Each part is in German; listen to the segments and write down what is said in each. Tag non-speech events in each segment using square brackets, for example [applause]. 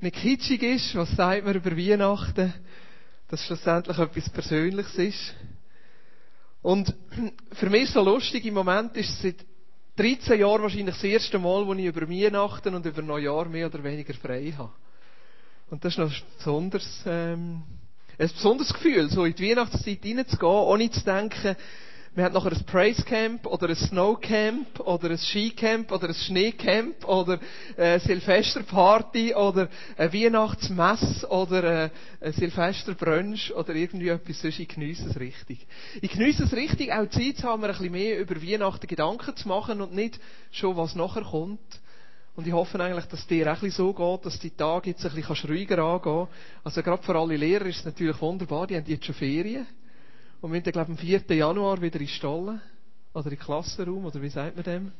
nicht kitschig ist. Was sagt man über Weihnachten? Dass schlussendlich etwas Persönliches ist. Und für mich so lustig im Moment ist es seit 13 Jahren wahrscheinlich das erste Mal, wo ich über Weihnachten und über Neujahr mehr oder weniger frei habe. Und das ist noch ein besonderes, ähm, ein besonderes Gefühl, so in die Weihnachtszeit reinzugehen, ohne zu denken, wir haben nachher ein Praise Camp oder ein Snow Camp oder ein Skicamp oder ein Schneecamp oder eine Silvesterparty oder eine Weihnachtsmess oder ein Silvesterbrunch oder irgendwie etwas sonst. Ich geniesse es richtig. Ich geniesse es richtig, auch Zeit zu haben, ein bisschen mehr über Weihnachten Gedanken zu machen und nicht schon, was nachher kommt. Und ich hoffe eigentlich, dass dir auch so geht, dass die Tage jetzt ein bisschen ruhiger angehen Also gerade für alle Lehrer ist es natürlich wunderbar, die haben jetzt schon Ferien. Und wir sind, glaube ich, am 4. Januar wieder in Stollen. Oder in Klassenraum, oder wie sagt man dem?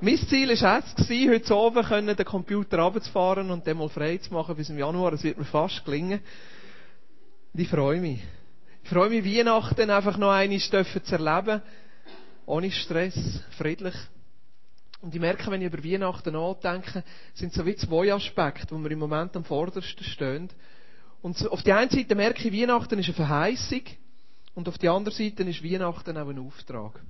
mein Ziel war es, heute Abend den Computer runterzufahren und den mal frei zu machen bis im Januar. Das wird mir fast gelingen. Und ich freue mich. Ich freue mich, Weihnachten einfach noch einmal zu erleben. Ohne Stress, friedlich. Und ich merke, wenn ich über Weihnachten nachdenke, sind so wie zwei Aspekte, wo wir im Moment am vordersten stehen. Und auf der einen Seite merke ich, Weihnachten ist eine Verheißung. Und auf der anderen Seite ist Weihnachten auch ein Auftrag.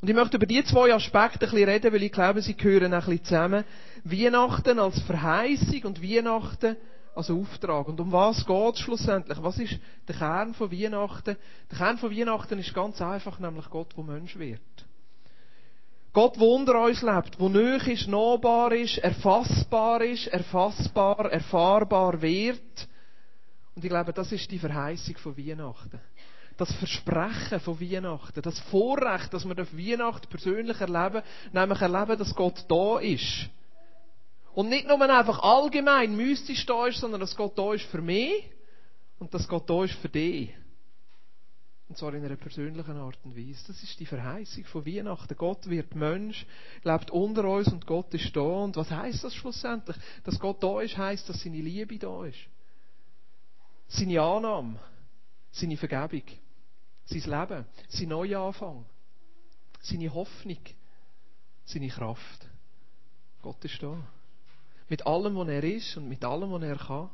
Und ich möchte über diese zwei Aspekte ein bisschen reden, weil ich glaube, sie gehören ein bisschen zusammen. Weihnachten als Verheißung und Weihnachten als Auftrag. Und um was geht es schlussendlich? Was ist der Kern von Weihnachten? Der Kern von Weihnachten ist ganz einfach, nämlich Gott, der Mensch wird. Gott, der unter uns lebt, der nöch ist, nahbar ist, erfassbar ist, erfassbar, erfahrbar wird. Und ich glaube, das ist die Verheißung von Weihnachten. Das Versprechen von Weihnachten, das Vorrecht, dass wir Weihnachten persönlich erleben, nämlich erleben, dass Gott da ist. Und nicht nur einfach allgemein mystisch da ist, sondern dass Gott da ist für mich und dass Gott da ist für dich. Und zwar in einer persönlichen Art und Weise. Das ist die Verheißung von Weihnachten. Gott wird Mensch, lebt unter uns und Gott ist da. Und was heißt das schlussendlich? Dass Gott da ist, heißt, dass seine Liebe da ist. Seine Annahme, seine Vergebung, sein Leben, sein Neuanfang, seine Hoffnung, seine Kraft. Gott ist da. Mit allem, was er ist und mit allem, was er kann.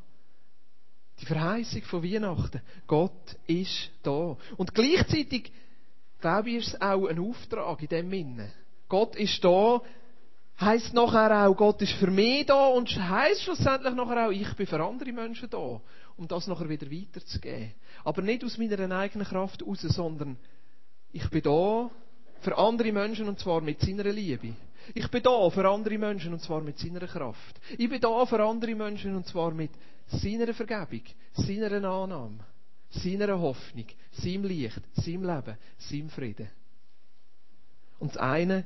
Die Verheißung von Weihnachten. Gott ist da. Und gleichzeitig, glaube ich, ist es auch ein Auftrag in dem Sinne. Gott ist da, heisst nachher auch, Gott ist für mich da und heisst schlussendlich nachher auch, ich bin für andere Menschen da, um das nachher wieder weiterzugeben. Aber nicht aus meiner eigenen Kraft heraus, sondern ich bin da für andere Menschen und zwar mit seiner Liebe. Ich bin da für andere Menschen und zwar mit seiner Kraft. Ich bin da für andere Menschen und zwar mit seiner Vergebung, seiner Annahme, seiner Hoffnung, seinem Licht, seinem Leben, seinem Frieden. Und das eine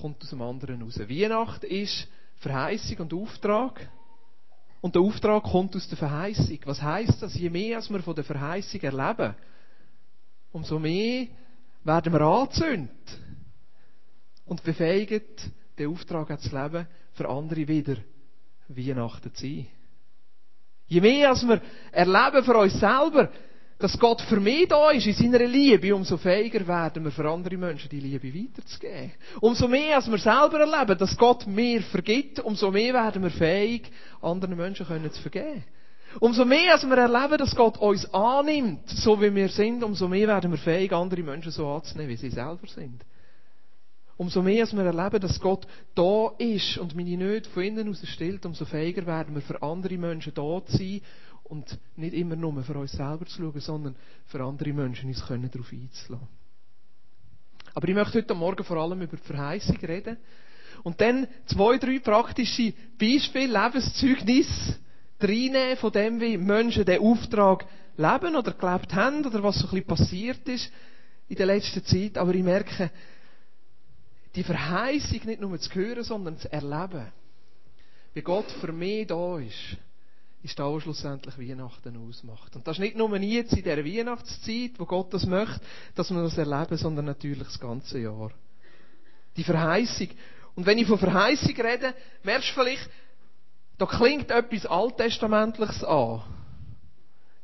kommt aus dem anderen raus. Weihnacht ist Verheißung und Auftrag. Und der Auftrag kommt aus der Verheißung. Was heißt das? Je mehr als wir von der Verheißung erleben, umso mehr werden wir angezündet und befähigt, den Auftrag zu leben, für andere wieder Weihnachten zu sein. Je mehr als wir erleben für uns selber, dass Gott für mich da ist, in seiner Liebe, umso fähiger werden wir für andere Menschen die Liebe weiterzugeben. Umso mehr als wir selber erleben, dass Gott mir vergibt, umso mehr werden wir fähig, anderen Menschen zu vergeben. Umso mehr als wir erleben, dass Gott uns annimmt, so wie wir sind, umso mehr werden wir fähig, andere Menschen so anzunehmen, wie sie selber sind. Umso mehr als wir erleben, dass Gott da ist und meine Nöte von innen aus stellt, umso fähiger werden wir für andere Menschen da zu sein und nicht immer nur für uns selber zu schauen, sondern für andere Menschen uns können darauf einzulassen. Aber ich möchte heute Morgen vor allem über die Verheißung reden und dann zwei, drei praktische Beispiele, Lebenszeugnisse reinnehmen von dem, wie Menschen den Auftrag leben oder gelebt haben oder was so ein bisschen passiert ist in der letzten Zeit. Aber ich merke, die Verheißung nicht nur zu hören, sondern zu erleben. Wie Gott für mich da ist, ist da, was schlussendlich Weihnachten ausmacht. Und das ist nicht nur jetzt in dieser Weihnachtszeit, wo Gott das möchte, dass wir das erleben, sondern natürlich das ganze Jahr. Die Verheißung. Und wenn ich von Verheißung rede, merkst du vielleicht, da klingt etwas Alttestamentliches an.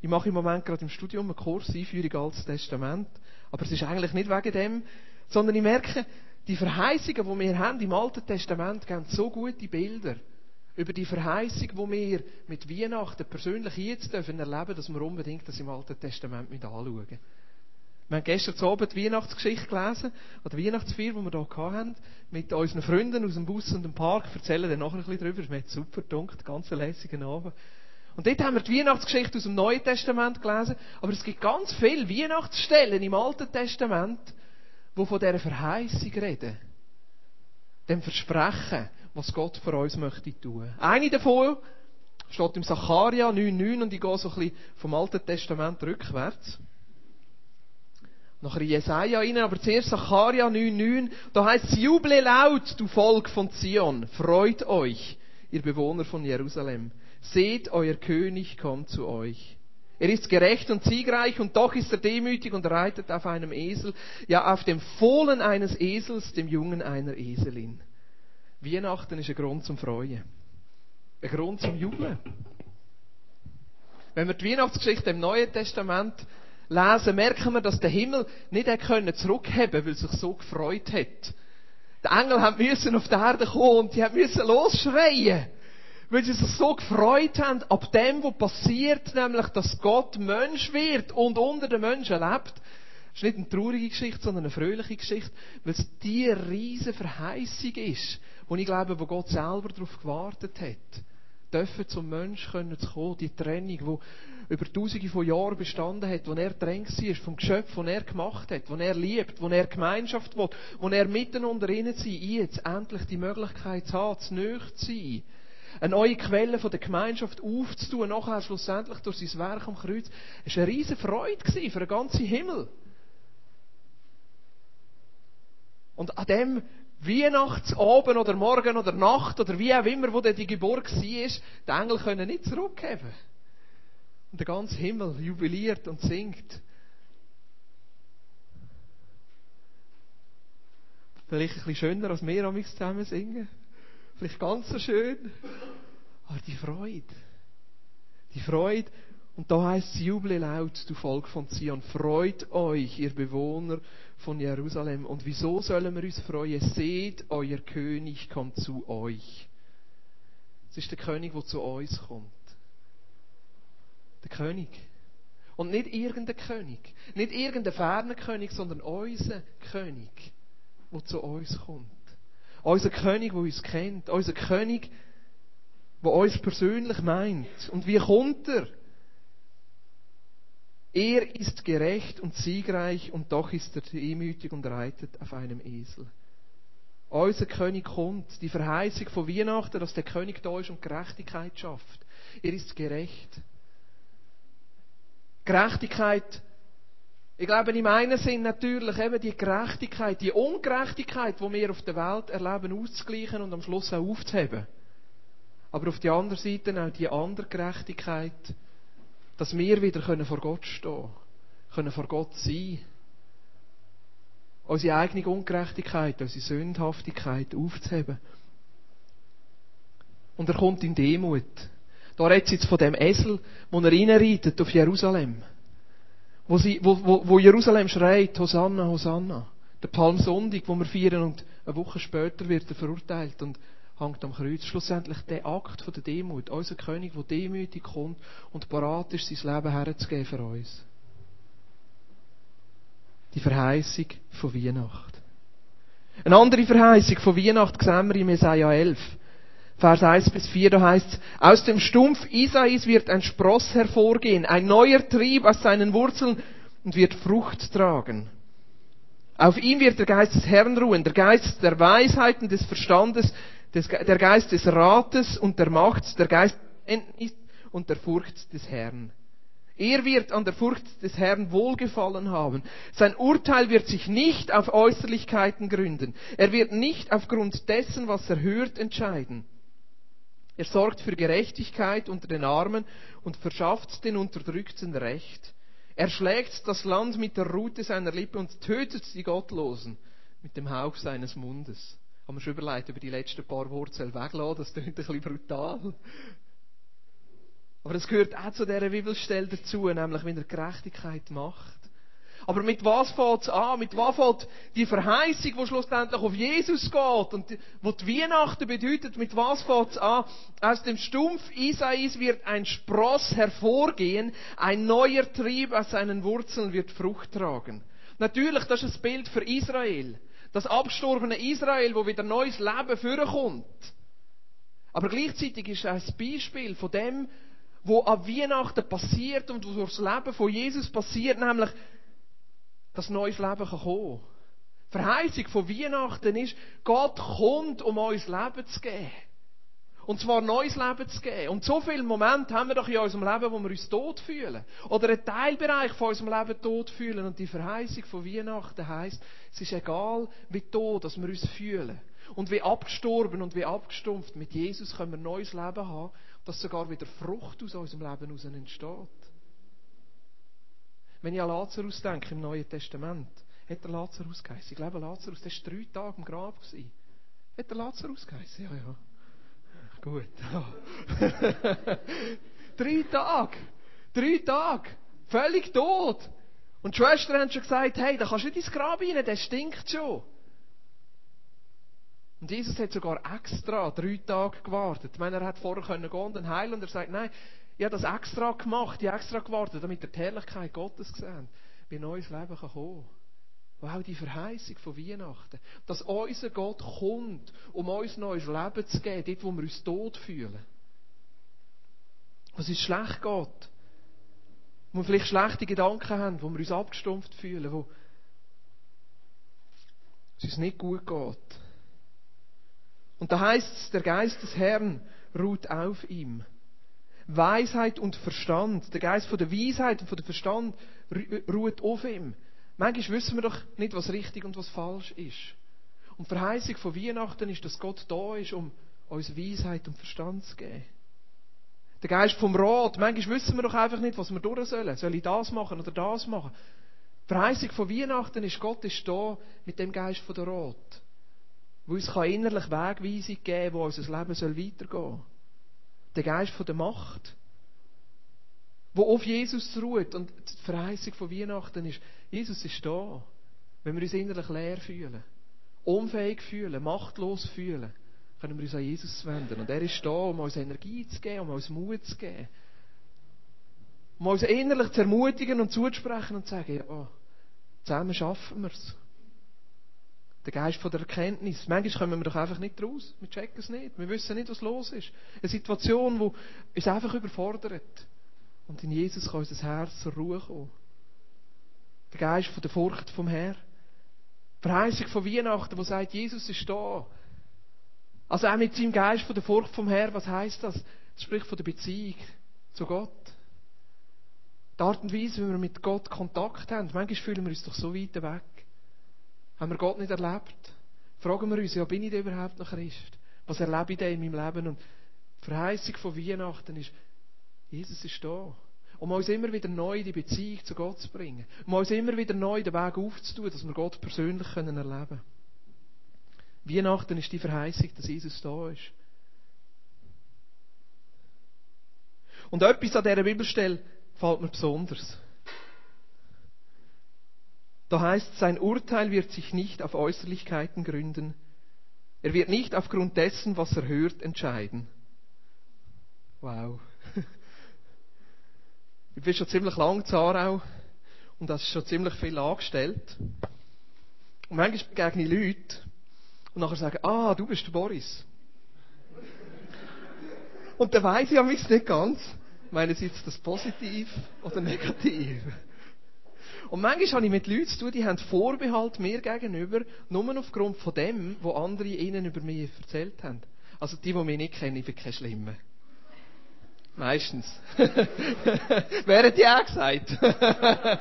Ich mache im Moment gerade im Studium einen Kurs Einführung Altes Testament. Aber es ist eigentlich nicht wegen dem, sondern ich merke, Die Verheißungen, die wir haben im Alten Testament, geben so gute Bilder über die Verheißung, die wir mit Weihnachten persönlich jetzt dürfen erleben, dass wir unbedingt das im Alten Testament mit anschauen. Wir haben gestern Abend die Weihnachtsgeschichte gelesen, oder die Weihnachtsfeier, die wir hier hatten, mit unseren Freunden aus dem Bus und dem Park. Ich erzähle dann nachher ein bisschen drüber. Es hat super gedunkt, ganz lässigen Abend. Und dort haben wir die Weihnachtsgeschichte aus dem Neuen Testament gelesen. Aber es gibt ganz viele Weihnachtsstellen im Alten Testament, die von dieser Verheißung reden. Dem Versprechen, was Gott für uns möchte tun. Eine davon steht im Sacharja 9,9 und ich gehe so ein bisschen vom Alten Testament rückwärts. Nachher Jesaja rein, aber zuerst Sacharja 9,9. Da heißt es, juble laut, du Volk von Zion, freut euch, ihr Bewohner von Jerusalem. Seht, euer König kommt zu euch. Er ist gerecht und siegreich und doch ist er demütig und reitet auf einem Esel, ja auf dem Fohlen eines Esels, dem Jungen einer Eselin. Weihnachten ist ein Grund zum Freuen. Ein Grund zum Jubeln. Wenn wir die Weihnachtsgeschichte im Neuen Testament lesen, merken wir, dass der Himmel nicht können zurückheben, weil er sich so gefreut hat. Die Engel haben müssen auf die Erde kommen und die haben müssen losschreien. Weil sie sich so gefreut haben, ab dem, was passiert, nämlich, dass Gott Mensch wird und unter den Menschen lebt. Das ist nicht eine traurige Geschichte, sondern eine fröhliche Geschichte, weil es die riesige Verheißung ist, wo ich glaube, wo Gott selber darauf gewartet hat dürfen zum Mensch können zu kommen, die Trennung, die über tausende von Jahren bestanden hat, wo er drängt war vom Geschöpf, das er gemacht hat, wo er liebt, wo er Gemeinschaft will, wo er miteinander innen sein, jetzt endlich die Möglichkeit haben, zu nahe zu sein. Eine neue Quelle von der Gemeinschaft aufzutun, nachher schlussendlich durch sein Werk am Kreuz. Es war eine riesige Freude für den ganzen Himmel. Und an dem Weihnachtsabend oder Morgen oder Nacht oder wie auch immer, wo die Geburt war, die Engel können nicht zurückgeben. Und der ganze Himmel jubiliert und singt. Vielleicht ein bisschen schöner, als wir am zusammen singen. Vielleicht ganz so schön. Aber die Freude. Die Freude. Und da heißt es, juble laut, du Volk von Zion. Freut euch, ihr Bewohner von Jerusalem. Und wieso sollen wir uns freuen? Seht, euer König kommt zu euch. Es ist der König, der zu uns kommt. Der König. Und nicht irgendein König. Nicht irgendein ferner König, sondern unser König, der zu uns kommt. Unser König, der uns kennt. Unser König, der uns persönlich meint. Und wie kommt er? Er ist gerecht und siegreich und doch ist er demütig und reitet auf einem Esel. Unser König kommt. Die Verheißung von Weihnachten, dass der König da ist und Gerechtigkeit schafft. Er ist gerecht. Gerechtigkeit, ich glaube, im einen Sinn natürlich eben die Gerechtigkeit, die Ungerechtigkeit, die wir auf der Welt erleben, auszugleichen und am Schluss auch aufzuheben. Aber auf der anderen Seite auch die andere Gerechtigkeit, dass wir wieder vor Gott stehen können, vor Gott sein unsere eigene Ungerechtigkeit, unsere Sündhaftigkeit aufzuheben. Und er kommt in Demut. Da redet jetzt von dem Esel, wo er reinreitet auf Jerusalem. Wo, sie, wo, wo, wo Jerusalem schreit, Hosanna, Hosanna. Der Palmsonntag, wo wir feiern und eine Woche später wird er verurteilt und hängt am Kreuz. Schlussendlich der Akt von der Demut. Unser König, der demütig kommt und bereit ist, sein Leben herzugeben für uns. Die Verheißung von Weihnacht. Eine andere Verheißung von Weihnacht sehen wir in Jesaja 11. Vers 1 bis 4, da heißt aus dem Stumpf Isais wird ein Spross hervorgehen, ein neuer Trieb aus seinen Wurzeln und wird Frucht tragen. Auf ihm wird der Geist des Herrn ruhen, der Geist der Weisheit und des Verstandes, der Geist des Rates und der Macht, der Geist und der Furcht des Herrn. Er wird an der Furcht des Herrn Wohlgefallen haben. Sein Urteil wird sich nicht auf Äußerlichkeiten gründen. Er wird nicht aufgrund dessen, was er hört, entscheiden. Er sorgt für Gerechtigkeit unter den Armen und verschafft den Unterdrückten Recht. Er schlägt das Land mit der Rute seiner Lippe und tötet die Gottlosen mit dem Hauch seines Mundes haben wir schon überlegt, über die letzten paar Wurzeln weglassen. Das klingt ein bisschen brutal. Aber es gehört auch zu dieser Bibelstelle dazu, nämlich wenn er Gerechtigkeit macht. Aber mit was fängt es an? Mit was fängt die Verheißung, die schlussendlich auf Jesus geht und die, wo die Weihnachten bedeutet, mit was fängt es an? Aus dem Stumpf Isais wird ein Spross hervorgehen, ein neuer Trieb aus seinen Wurzeln wird Frucht tragen. Natürlich, das ist ein Bild für Israel. Das abgestorbene Israel, wo wieder neues Leben vorkommt. Aber gleichzeitig ist es ein Beispiel von dem, was an Weihnachten passiert und was durch das Leben von Jesus passiert, nämlich, dass neues Leben kann kommen. Die Verheißung von Weihnachten ist, Gott kommt, um uns Leben zu geben. Und zwar neues Leben zu geben. Und so viele Momente haben wir doch in unserem Leben, wo wir uns tot fühlen. Oder einen Teilbereich von unserem Leben tot fühlen. Und die Verheißung von Weihnachten heisst, es ist egal, wie tot dass wir uns fühlen. Und wie abgestorben und wie abgestumpft. Mit Jesus können wir neues Leben haben, dass sogar wieder Frucht aus unserem Leben heraus entsteht. Wenn ich an Lazarus denke im Neuen Testament, hat der Lazarus geheißen. Ich glaube, Lazarus, der war drei Tage im Grab. Gewesen. Hat der Lazarus geheißen? Ja, ja. Gut. Ja. [laughs] drei Tage. Drei Tage. Völlig tot. Und die Schwestern haben schon gesagt, hey, da kannst du nicht ins Grab rein, der stinkt schon. Und Jesus hat sogar extra drei Tage gewartet. Ich meine, er hat vorher gehen und heilen und er sagt, nein, ich habe das extra gemacht, ich extra gewartet, damit er die Herrlichkeit Gottes gesehen wie neues Leben kann kommen Wow, die Verheißung von Weihnachten. Dass unser Gott kommt, um uns neues Leben zu geben, dort, wo wir uns tot fühlen. Was es schlecht geht. Wo wir vielleicht schlechte Gedanken haben, wo wir uns abgestumpft fühlen, wo es uns nicht gut geht. Und da heißt es, der Geist des Herrn ruht auf ihm. Weisheit und Verstand. Der Geist von der Weisheit und von der Verstand ruht auf ihm. Manchmal wissen wir doch nicht, was richtig und was falsch ist. Und die Verheißung von Weihnachten ist, dass Gott da ist, um uns Weisheit und Verstand zu geben. Der Geist vom Rat. Manchmal wissen wir doch einfach nicht, was wir durch sollen. Soll ich das machen oder das machen? Die Verheißung von Weihnachten ist, Gott ist da mit dem Geist von der Rat. Wo uns kann innerlich Wegweisung geben, wo unser Leben soll weitergehen soll. Der Geist von der Macht. Wo auf Jesus ruht. Und die Verheißung von Weihnachten ist, Jesus ist da. Wenn wir uns innerlich leer fühlen, unfähig fühlen, machtlos fühlen, können wir uns an Jesus wenden. Und er ist da, um uns Energie zu geben, um uns Mut zu geben. Um uns innerlich zu ermutigen und zuzusprechen und zu sagen, ja, zusammen schaffen wir es. Der Geist von der Erkenntnis. Manchmal kommen wir doch einfach nicht raus. Wir checken es nicht. Wir wissen nicht, was los ist. Eine Situation, die uns einfach überfordert. Und in Jesus kann unser Herz zur Ruhe kommen. Der Geist von der Furcht vom Herrn. Die Verheißung von Weihnachten, wo sagt, Jesus ist da. Also auch mit seinem Geist von der Furcht vom Herrn, was heißt das? Das spricht von der Beziehung zu Gott. Die Art und Weise, wie wir mit Gott Kontakt haben. Manchmal fühlen wir uns doch so weit weg. Haben wir Gott nicht erlebt? Fragen wir uns, ja, bin ich denn überhaupt noch Christ? Was erlebe ich denn in meinem Leben? Und die Verheißung von Weihnachten ist, Jesus ist da. Um uns immer wieder neu die Beziehung zu Gott zu bringen. Um uns immer wieder neu den Weg aufzutun, dass wir Gott persönlich können erleben können. Weihnachten ist die Verheißung, dass Jesus da ist. Und etwas an dieser Bibelstelle gefällt mir besonders. Da heißt, sein Urteil wird sich nicht auf Äußerlichkeiten gründen. Er wird nicht aufgrund dessen, was er hört, entscheiden. Wow. [laughs] Ich bin schon ziemlich lang in Aarau und das ist schon ziemlich viel angestellt. Und manchmal begegne ich Leute und nachher sagen, ah, du bist der Boris. Und dann weiss ich ja nicht ganz, meinen sie jetzt das positiv oder negativ. Und manchmal habe ich mit Leuten zu tun, die haben Vorbehalt mir gegenüber, nur aufgrund von dem, was andere ihnen über mich erzählt haben. Also die, die mich nicht kennen, ich bin kein Schlimmer. Meistens. [laughs] Während die auch gesagt. [laughs]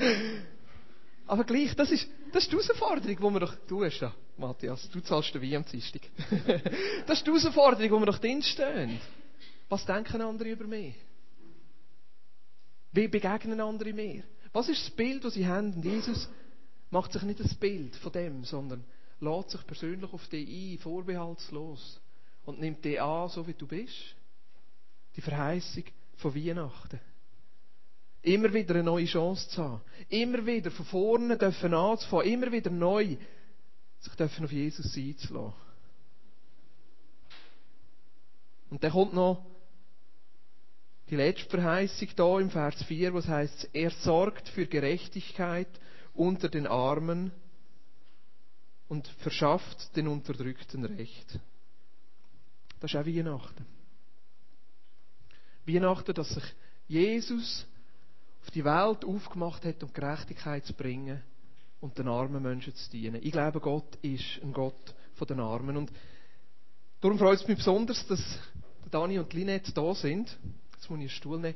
Aber gleich, das ist, das ist die Herausforderung, die wir doch, du hast ja, Matthias, du zahlst den Wein am Dienstag. [laughs] das ist die Herausforderung, die wir doch drinstehen. Was denken andere über mich? Wie begegnen andere mir? Was ist das Bild, das sie haben? Und Jesus macht sich nicht das Bild von dem, sondern lädt sich persönlich auf dich ein, vorbehaltslos. Und nimmt dich an, so wie du bist. Die Verheißung von Weihnachten. Immer wieder eine neue Chance zu haben. Immer wieder von vorne dürfen anzufangen. Immer wieder neu sich dürfen auf Jesus einzulassen. Und dann kommt noch die letzte Verheißung da im Vers 4, was heißt, er sorgt für Gerechtigkeit unter den Armen und verschafft den Unterdrückten Recht. Das ist auch Weihnachten. Weihnachten, dass sich Jesus auf die Welt aufgemacht hat, um Gerechtigkeit zu bringen und den armen Menschen zu dienen. Ich glaube, Gott ist ein Gott von den Armen. Und darum freut es mich besonders, dass Dani und Linette da sind. Jetzt muss ich einen Stuhl nehmen.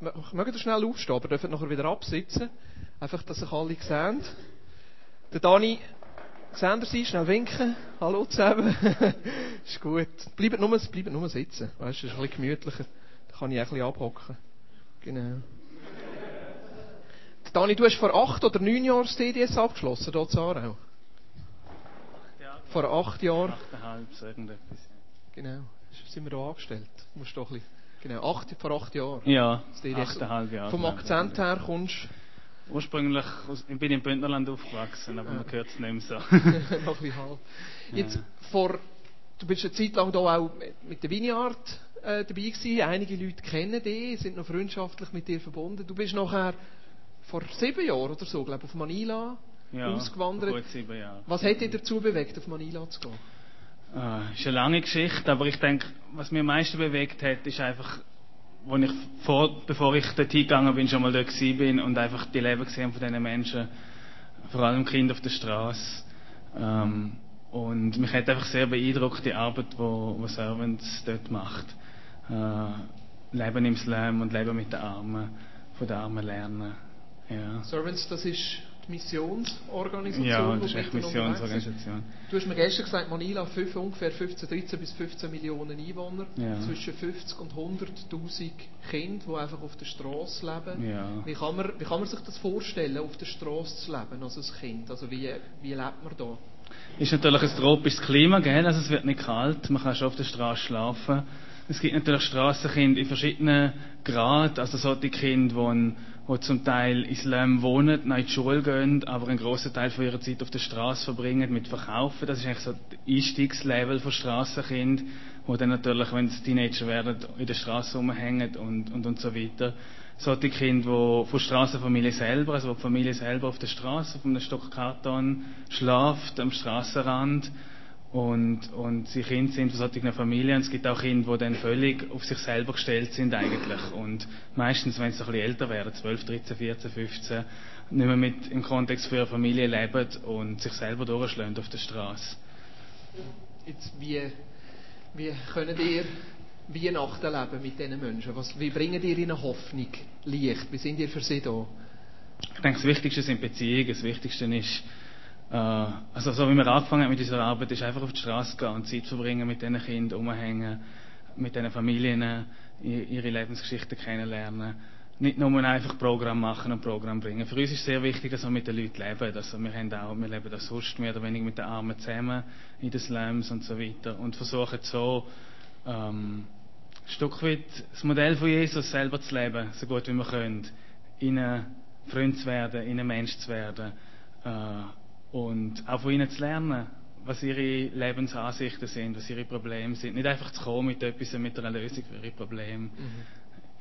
Ich möchte schnell aufstehen, aber dürfen nachher wieder absitzen. Einfach, dass sich alle sehen. Der Dani, sehen ihr sie? Schnell winken. Hallo zusammen. [laughs] ist gut. Bleibt nur, bleibt nur sitzen. Weißt du, ist ein bisschen gemütlicher. Da kann ich auch ein bisschen abhocken. Genau. Dani, du hast vor acht oder neun Jahren das DDS abgeschlossen, hier in Aarau. Vor acht Jahren. Achteinhalb, so irgendetwas. Genau. Sind wir hier angestellt? Du musst doch ein bisschen, genau, acht, vor acht Jahren. Ja, achteinhalb Jahre. Vom genau. Akzent her kommst Ursprünglich aus, ich bin im Bündnerland aufgewachsen, aber Ja. man hört es nicht mehr so. du [laughs] noch ein halb. Jetzt, vor, du bist eine Zeit lang hier auch mit der Vineyard äh, dabei gewesen. Einige Leute kennen dich, sind noch freundschaftlich mit dir verbunden. Du bist nachher vor sieben Jahren oder so, glaube ich, auf Manila ja, ausgewandert. Gut sieben Jahre. Was hat dich dazu bewegt, auf Manila zu gehen? Äh, ist eine lange Geschichte, aber ich denke, was mich am meisten bewegt hat, ist einfach, wo ich vor, bevor ich dort hingegangen bin, schon mal dort bin und einfach die Leben gesehen von diesen Menschen, vor allem Kinder auf der Straße. Ähm, und mich hat einfach sehr beeindruckt die Arbeit, wo, wo Servants dort macht. Äh, Leben im Slam und Leben mit den Armen, von den Armen lernen. Ja, Servants, das ist Missionsorganisation. ja das ist echt. Missionsorganisation. Du hast mir gestern gesagt, Manila hat ungefähr 15, 13 bis 15 Millionen Einwohner. Ja. Zwischen 50 und 100'000 Kinder, die einfach auf der Straße leben. Ja. Wie, kann man, wie kann man sich das vorstellen, auf der Straße zu leben als ein Kind? Also wie, wie lebt man da? Ist natürlich ein tropisches Klima, gell? Also es wird nicht kalt, man kann schon auf der Straße schlafen. Es gibt natürlich Strassenkinder in verschiedenen Graden, also solche Kinder, die, die zum Teil Islam wohnen, noch in die Schule gehen, aber einen grossen Teil von ihrer Zeit auf der Straße verbringen mit Verkaufen. Das ist eigentlich so das Einstiegslevel von Strassenkind, wo dann natürlich, wenn sie Teenager werden, in der Straße rumhängen und, und, und so weiter. Solche Kinder, die von Strassenfamilie selber, also wo die Familie selber auf der Straße, auf einem Stock Karton schlaft, am Straßenrand und, und sie Kinder sind von solchen Familien. Und es gibt auch Kinder, die dann völlig auf sich selber gestellt sind eigentlich. Und meistens, wenn sie ein bisschen älter werden, 12, 13, 14, 15, nicht mehr mit im Kontext für ihre Familie leben und sich selber durchschlagen auf der Straße. Jetzt, wie, wie können ihr Weihnachten leben mit diesen Menschen? Was, wie bringen ihr ihnen Hoffnung, Licht? Wie sind ihr für sie da? Ich denke, das Wichtigste sind Beziehungen. Das Wichtigste ist, also so wie wir angefangen haben mit dieser Arbeit, ist einfach auf die Straße gehen und Zeit verbringen mit diesen Kindern, umhängen, mit diesen Familien, ihre Lebensgeschichten kennenlernen. Nicht nur einfach Programm machen und Programm bringen. Für uns ist sehr wichtig, dass wir mit den Leuten leben. Also wir, haben auch, wir leben auch sonst mehr oder weniger mit den Armen zusammen in den Slums und so weiter und versuchen so ähm, ein Stück weit das Modell von Jesus selber zu leben, so gut wie wir können. Ihnen Freund zu werden, ihnen Mensch zu werden äh, und auch von ihnen zu lernen, was ihre Lebensansichten sind, was ihre Probleme sind. Nicht einfach zu kommen mit etwas, mit einer Lösung für ihre Probleme.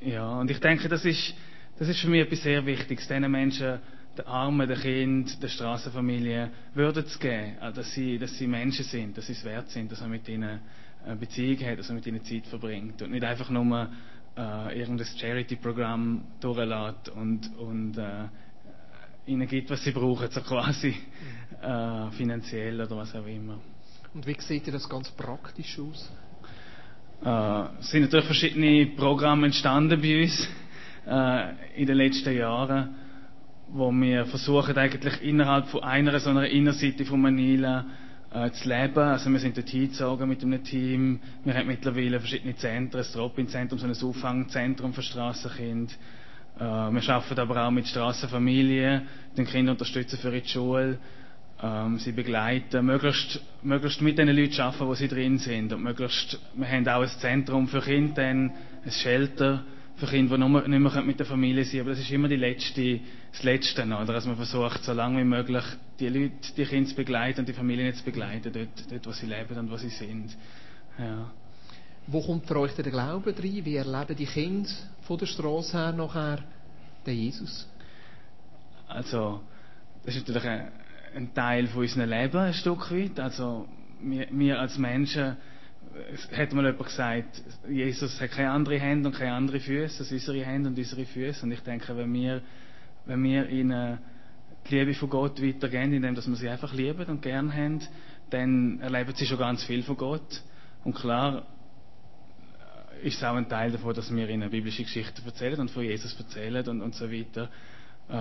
Ja, und ich denke, das ist, das ist für mich etwas sehr Wichtiges, diesen Menschen, den Armen, den Kindern, der Straßenfamilie, Würde zu geben, dass sie, dass sie Menschen sind, dass sie es wert sind, dass man mit ihnen eine Beziehung hat, dass man mit ihnen Zeit verbringt. Und nicht einfach nur äh, irgendein Charity-Programm durchlässt und, und äh, ihnen gibt, was sie brauchen, so quasi äh, finanziell oder was auch immer. Und wie sieht das ganz praktisch aus? Äh, es sind natürlich verschiedene Programme entstanden bei uns äh, in den letzten Jahren, wo wir versuchen eigentlich innerhalb von einer so einer Innerseite von Manila äh, zu leben. Also wir sind dort hingezogen mit einem Team. Wir haben mittlerweile verschiedene Zentren, das Drop-In-Zentrum, so ein Auffangzentrum für Strassenkinder. Äh, wir arbeiten aber auch mit Strassenfamilien, den Kinder unterstützen für ihre Schule ähm, sie begleiten, möglichst, möglichst mit den Leuten arbeiten, wo sie drin sind. Und möglichst, wir haben auch ein Zentrum für Kinder, dann ein Shelter für Kinder, die nur, nicht mehr mit der Familie sein können. Aber das ist immer die letzte, das Letzte, oder? Dass man versucht, so lange wie möglich die Leute, die Kinder zu begleiten und die Familien zu begleiten, dort, dort wo sie leben und wo sie sind. Ja. Wo kommt für euch der Glaube rein? Wie erleben die Kinder von der Straße her nachher den Jesus? Also, das ist natürlich ein, ein Teil von unserem Leben, ein Stück weit. Also, wir, wir als Menschen, es hat mal jemand gesagt, Jesus hat keine andere Hände und keine andere Füße, sind unsere Hände und unsere Füße. Und ich denke, wenn wir, wenn wir ihnen die Liebe von Gott weitergeben, indem wir sie einfach lieben und gern haben, dann erleben sie schon ganz viel von Gott. Und klar, ist es auch ein Teil davon, dass wir ihnen biblische Geschichten erzählen und von Jesus erzählen und, und so weiter. Äh,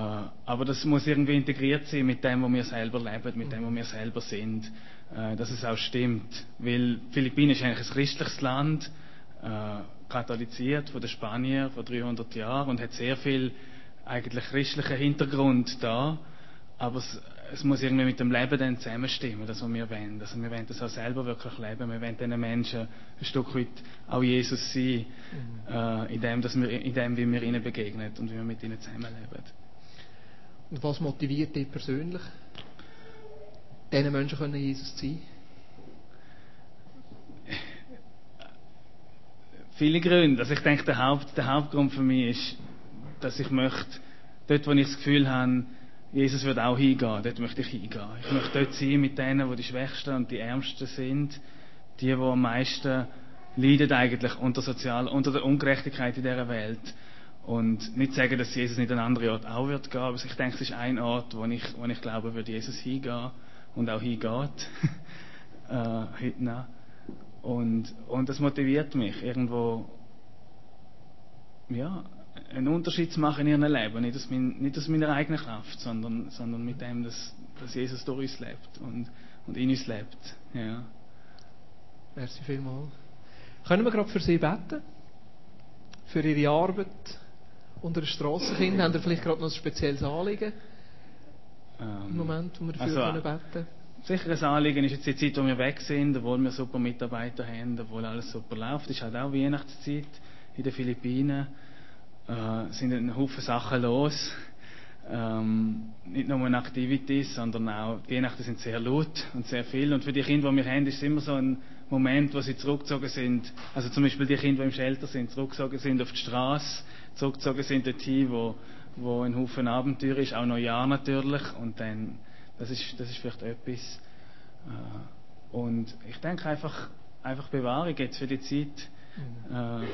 aber das muss irgendwie integriert sein mit dem, was wir selber leben, mit dem, was wir selber sind, äh, dass es auch stimmt. Weil Philippinen ist eigentlich ein christliches Land, äh, katholisiert von den Spaniern vor 300 Jahren und hat sehr viel eigentlich christlichen Hintergrund da. Aber es, es muss irgendwie mit dem Leben dann zusammenstimmen, das, was wir wollen. Also wir wollen das auch selber wirklich leben. Wir wollen diesen Menschen ein Stück weit auch Jesus sein, mhm. in, dem, dass wir, in dem, wie wir ihnen begegnen und wie wir mit ihnen zusammenleben. Und was motiviert dich persönlich, diesen Menschen können Jesus sein? Viele Gründe. Also ich denke, der, Haupt, der Hauptgrund für mich ist, dass ich möchte, dort, wo ich das Gefühl habe, Jesus wird auch hingehen, dort möchte ich hingehen. Ich möchte dort sein mit denen, die die Schwächsten und die Ärmsten sind, die, die am meisten leiden eigentlich unter, Sozial unter der Ungerechtigkeit in dieser Welt. Und nicht sagen, dass Jesus nicht an anderen Ort auch wird gehen, aber ich denke, es ist ein Ort, wo ich, wo ich glaube, wird Jesus hingehen und auch hingeht. [laughs] äh, heute noch. Und, und das motiviert mich, irgendwo, ja, einen Unterschied zu machen in ihrem Leben. Nicht aus, mein, nicht aus meiner eigenen Kraft, sondern, sondern mit dem, dass, dass Jesus durch uns lebt und, und in uns lebt. Ja. Merci vielmals. Können wir gerade für Sie beten? Für Ihre Arbeit? Unter den Strassenkind? Haben ihr vielleicht gerade noch ein spezielles Anliegen? Ähm, Im Moment, wo wir dafür also, können beten Sicher ein Anliegen ist jetzt die Zeit, wo wir weg sind, obwohl wir super Mitarbeiter haben, obwohl alles super läuft. Es ist halt auch Weihnachtszeit in den Philippinen. Äh, sind ein Haufen Sachen los. Ähm, nicht nur eine Activities, sondern auch die Weihnachten sind sehr laut und sehr viel. Und für die Kinder, die wir haben, ist es immer so ein Moment, wo sie zurückgezogen sind. Also zum Beispiel die Kinder, die im Shelter sind, zurückgezogen sind auf die Straße zurückgezogen sind dorthin, wo, wo ein Haufen Abenteuer ist, auch Neujahr natürlich. Und dann, das ist, das ist vielleicht etwas. Äh, und ich denke einfach, einfach Bewahrung jetzt für die Zeit. Mhm. Äh,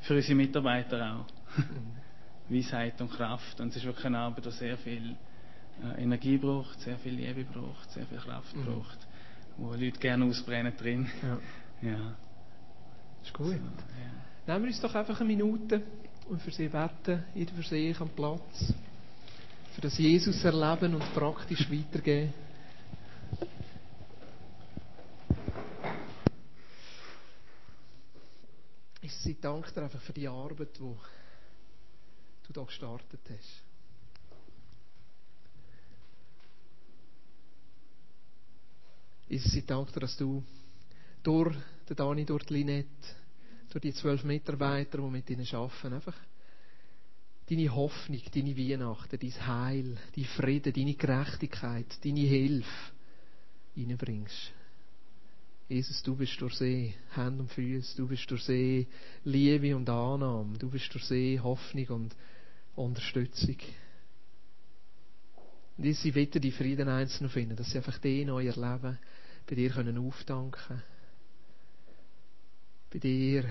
für unsere Mitarbeiter auch. Mhm. [laughs] Weisheit und Kraft. Und es ist wirklich eine Arbeit, die sehr viel äh, Energie braucht, sehr viel Liebe braucht, sehr viel Kraft mhm. braucht, wo Leute gerne ausbrennen drin. Ja. [laughs] ja. Ist gut. Nehmen wir uns doch einfach eine Minute und für sie beten, jeder für sich am Platz. Für das Jesus erleben und praktisch weitergeben. Ich danke dir einfach für die Arbeit, die du da gestartet hast. Ich danke dir, dass du durch den Dani, durch die Linette, durch die zwölf Mitarbeiter, die mit ihnen arbeiten, einfach deine Hoffnung, deine Weihnachten, dein Heil, dein Frieden, deine Gerechtigkeit, deine Hilfe reinbringst. Jesus, du bist durch See, Hand und Füße, du bist durch See, Liebe und Annahme, du bist durch See, Hoffnung und Unterstützung. Und Jesus, ich bitte die Frieden einzeln finden, dass sie einfach den in euer Leben bei dir können aufdanken bei dir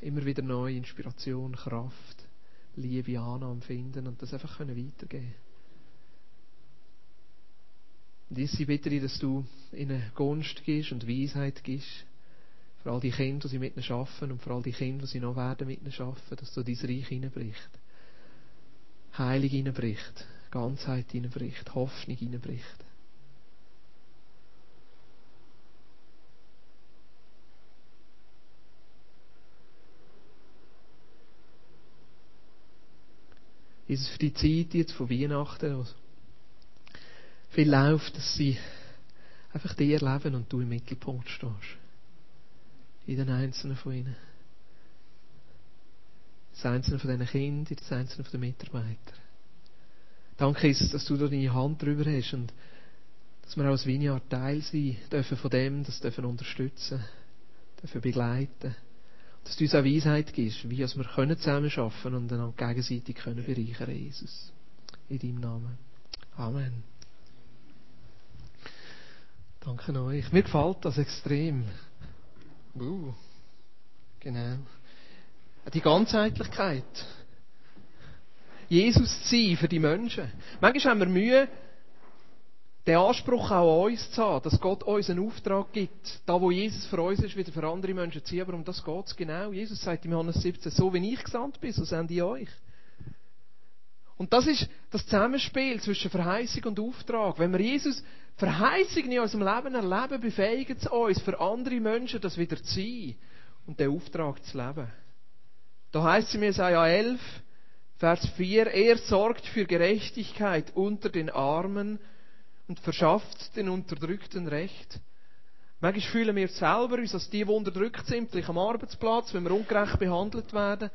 immer wieder neue Inspiration, Kraft, Liebe, Annahme finden und das einfach können weitergeben Und ich bitte dich, dass du ihnen Gunst gibst und Weisheit gibst, für all die Kinder, die sie mit ihnen arbeiten und für all die Kinder, die sie noch werden mit ihnen arbeiten, dass du dein Reich hineinbricht. Heilig hineinbricht, Ganzheit hineinbricht, Hoffnung hineinbricht. Jesus, für die Zeit jetzt von Weihnachten, wo viel läuft, dass sie einfach dir leben und du im Mittelpunkt stehst. In den Einzelnen von ihnen. Einzelnen von diesen Kindern, jedes Einzelne von den Mitarbeitern. Danke, Jesus, dass du da deine Hand drüber hast und dass wir auch als Vineyard Teil sein dürfen von dem, das dürfen unterstützen, dürfen begleiten. Dass du uns auch Weisheit gibst, wie wir arbeiten und einander gegenseitig können bereichern, Jesus. In deinem Namen. Amen. Danke euch. Mir gefällt das extrem. Uh, genau. Die Ganzheitlichkeit. Jesus zu sein für die Menschen. Manchmal haben wir Mühe, den Anspruch auch an uns zu haben, dass Gott uns einen Auftrag gibt. Da, wo Jesus für uns ist, wieder für andere Menschen zu ziehen. Aber um das geht es genau. Jesus sagt in Johannes 17, so wie ich gesandt bin, so sende ich euch. Und das ist das Zusammenspiel zwischen Verheißung und Auftrag. Wenn wir Jesus Verheißungen in unserem Leben erleben, befähigen sie uns, für andere Menschen das wieder zu sein und den Auftrag zu leben. Da heißt es in Jesaja 11, Vers 4, er sorgt für Gerechtigkeit unter den Armen und verschafft den Unterdrückten Recht. Manchmal fühlen wir selber uns als die, die unterdrückt sind, vielleicht am Arbeitsplatz, wenn wir ungerecht behandelt werden.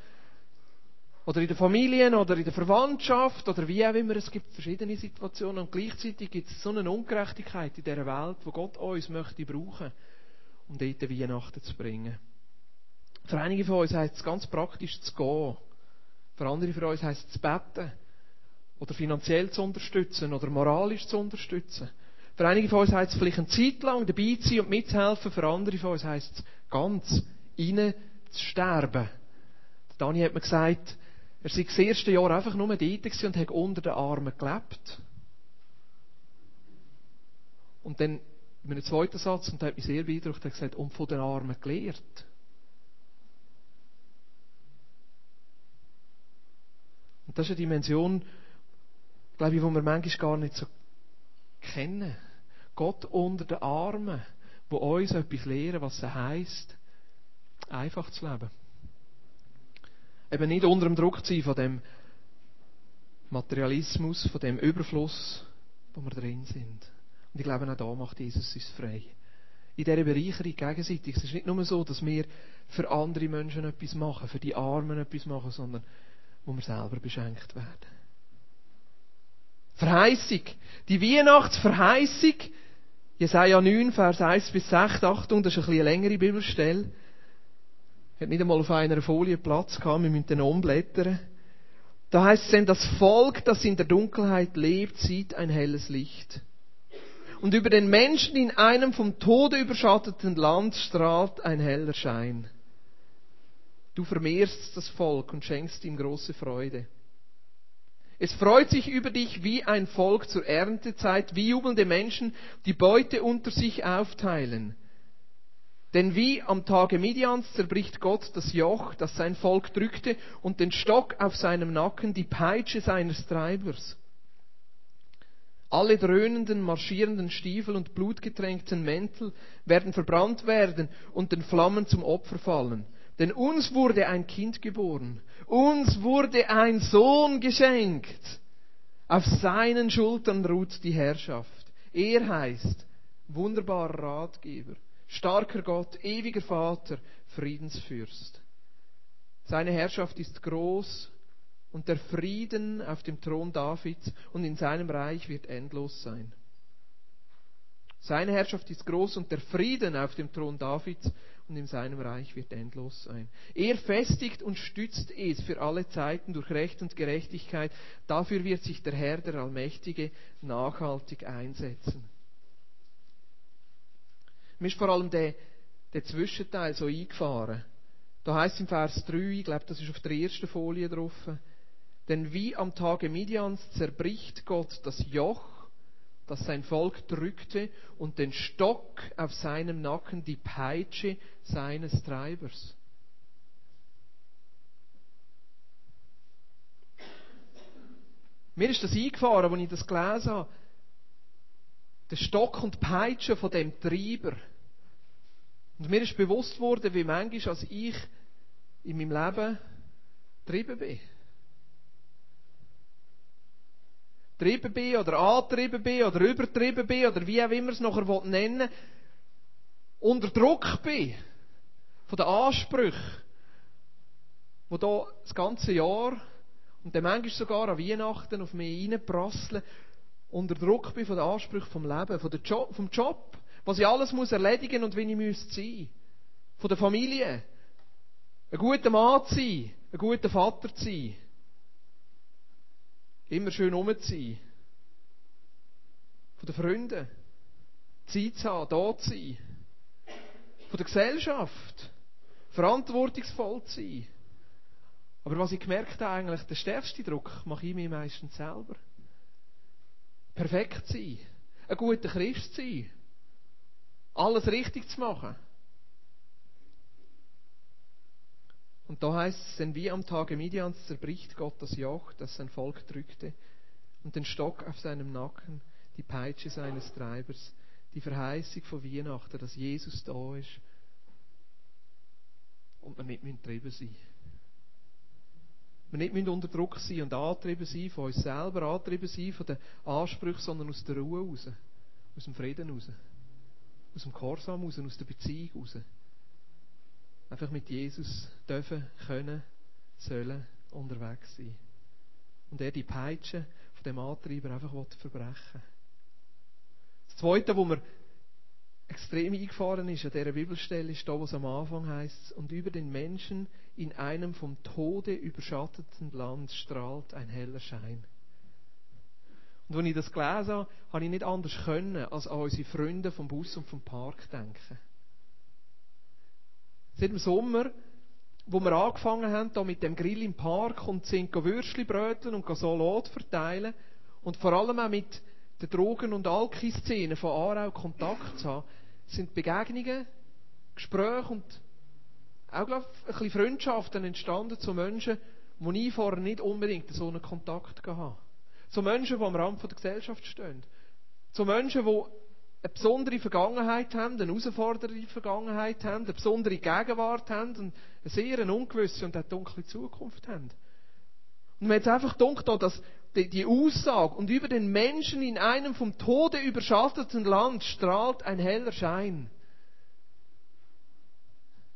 Oder in der Familie oder in der Verwandtschaft oder wie auch immer. Es gibt verschiedene Situationen und gleichzeitig gibt es so eine Ungerechtigkeit in dieser Welt, wo Gott uns möchte brauchen, um dort Weihnachten zu bringen. Für einige von uns heißt es ganz praktisch zu gehen. Für andere von uns heißt es zu beten. Oder finanziell zu unterstützen. Oder moralisch zu unterstützen. Für einige von uns heißt es vielleicht eine Zeit lang dabei zu sein und mitzuhelfen. Für andere von uns heißt es ganz rein zu sterben. Dani hat mir gesagt, er sei das erste Jahr einfach nur dort und hat unter den Armen gelebt. Und dann, in einem zweiten Satz, und der hat mich sehr beeindruckt, hat gesagt, und von den Armen gelehrt. Und das ist eine Dimension, glaube ich, die wir manchmal gar nicht so kennen. Gott unter den Armen, wo uns etwas lehren, was es heisst, einfach zu leben. Eben nicht unter dem Druck zu sein von dem Materialismus, von dem Überfluss, wo wir drin sind. Und ich glaube, auch da macht Jesus uns frei. In dieser Bereicherung gegenseitig. Es ist nicht nur so, dass wir für andere Menschen etwas machen, für die Armen etwas machen, sondern wo wir selber beschenkt werden. Verheißung. Die Weihnachtsverheißung. Jesaja 9, Vers 1 bis 6. Achtung, das ist ein bisschen längere Bibelstelle. Hat nicht einmal auf einer Folie Platz gehabt, wir müssen den umblättern. Da heißt es denn, das Volk, das in der Dunkelheit lebt, sieht ein helles Licht. Und über den Menschen in einem vom Tode überschatteten Land strahlt ein heller Schein. Du vermehrst das Volk und schenkst ihm große Freude. Es freut sich über dich wie ein Volk zur Erntezeit, wie jubelnde Menschen, die Beute unter sich aufteilen. Denn wie am Tage Midians zerbricht Gott das Joch, das sein Volk drückte, und den Stock auf seinem Nacken, die Peitsche seines Treibers. Alle dröhnenden, marschierenden Stiefel und blutgetränkten Mäntel werden verbrannt werden und den Flammen zum Opfer fallen. Denn uns wurde ein Kind geboren, uns wurde ein Sohn geschenkt. Auf seinen Schultern ruht die Herrschaft. Er heißt wunderbarer Ratgeber, starker Gott, ewiger Vater, Friedensfürst. Seine Herrschaft ist groß und der Frieden auf dem Thron Davids und in seinem Reich wird endlos sein. Seine Herrschaft ist groß und der Frieden auf dem Thron Davids und in seinem Reich wird endlos sein. Er festigt und stützt es für alle Zeiten durch Recht und Gerechtigkeit. Dafür wird sich der Herr, der Allmächtige, nachhaltig einsetzen. Mir ist vor allem der, der Zwischenteil so eingefahren. Da heißt im Vers 3, ich glaube, das ist auf der ersten Folie drauf, denn wie am Tage Midians zerbricht Gott das Joch das sein Volk drückte, und den Stock auf seinem Nacken, die Peitsche seines Treibers. Mir ist das eingefahren, als ich das gelesen habe. Der Stock und die Peitsche von dem Treiber. Und mir ist bewusst worden, wie manchmal als ich in meinem Leben getrieben bin. Getrieben bin oder angetrieben bin oder übertrieben bin oder wie auch immer es nachher nennen unter Druck bin von den Ansprüchen, wo da das ganze Jahr und dann manchmal sogar an Weihnachten auf mich reinprasseln, unter Druck bin von den Ansprüchen vom Leben, von der Job, vom Job, was ich alles muss erledigen und wie ich müsste sein. Von der Familie. Ein guter Mann zu sein, ein guter Vater zu sein. Immer schön rum zu sein. Von den Freunden. Zeit zu haben, da zu sein. Von der Gesellschaft. Verantwortungsvoll zu sein. Aber was ich gemerkt habe, eigentlich, der stärkste Druck mache ich mir meistens selber. Perfekt sein. Ein guter Christ sein. Alles richtig zu machen. Und da heißt es, denn wie am Tage Midians zerbricht Gott das Joch, das sein Volk drückte, und den Stock auf seinem Nacken, die Peitsche seines Treibers, die Verheißung von Weihnachten, dass Jesus da ist. Und wir nicht getrieben sein. Wir nicht unter Druck sein und angetrieben sein von uns selber, angetrieben sein von den Ansprüchen, sondern aus der Ruhe raus, aus dem Frieden raus, aus dem Gehorsam raus, aus der Beziehung raus einfach mit Jesus dürfen, können, sollen unterwegs sein. Und er die Peitsche von dem Antreiber einfach verbrechen Das Zweite, wo mir extrem eingefahren ist an dieser Bibelstelle, ist da, was am Anfang heißt, und über den Menschen in einem vom Tode überschatteten Land strahlt ein heller Schein. Und als ich das gelesen habe, habe ich nicht anders können, als an unsere Freunde vom Bus und vom Park denken. Seit dem Sommer, wo wir angefangen haben, da mit dem Grill im Park und sind Würstchen und Salat verteilen und vor allem auch mit den Drogen- und Alki-Szenen von Aarau Kontakt zu haben, sind Begegnungen, Gespräche und auch, glaube ich, ein bisschen Freundschaften entstanden zu Menschen, wo ich vorher nicht unbedingt so einen Kontakt hatte. Zu Menschen, die am Rand der Gesellschaft stehen. Zu Menschen, die eine besondere Vergangenheit haben, eine herausfordernde Vergangenheit haben, eine besondere Gegenwart haben und eine sehr ungewisse und eine dunkle Zukunft haben. Und mir jetzt einfach gedacht, dass die, die Aussage, und über den Menschen in einem vom Tode überschatteten Land strahlt ein heller Schein.